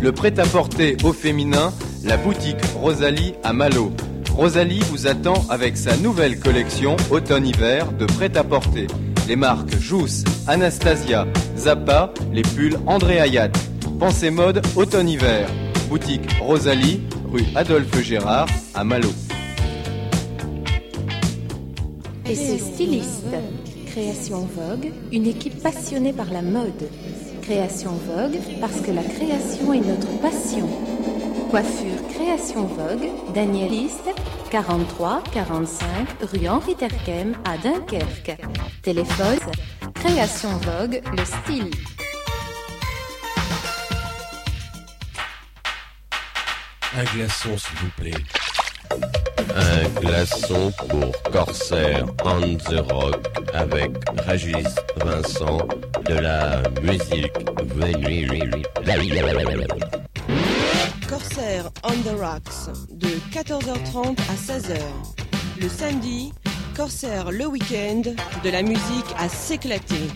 Le prêt-à-porter au féminin, la boutique Rosalie à Malo. Rosalie vous attend avec sa nouvelle collection automne-hiver de prêt-à-porter. Les marques Jousse, Anastasia, Zappa, les pulls André Hayat. Pensez mode automne-hiver. Boutique Rosalie, rue Adolphe Gérard à Malo. Et c'est styliste. Création Vogue, une équipe passionnée par la mode. Création Vogue, parce que la création est notre passion. Coiffure Création Vogue, Daniel Liste, 43 45 rue Henri Terquem à Dunkerque. Téléphone Création Vogue, le style. Un glaçon, s'il vous plaît. Un glaçon pour Corsair on the Rock avec Régis Vincent de la musique. Corsair on the Rocks de 14h30 à 16h. Le samedi, Corsair le week-end, de la musique à s'éclater.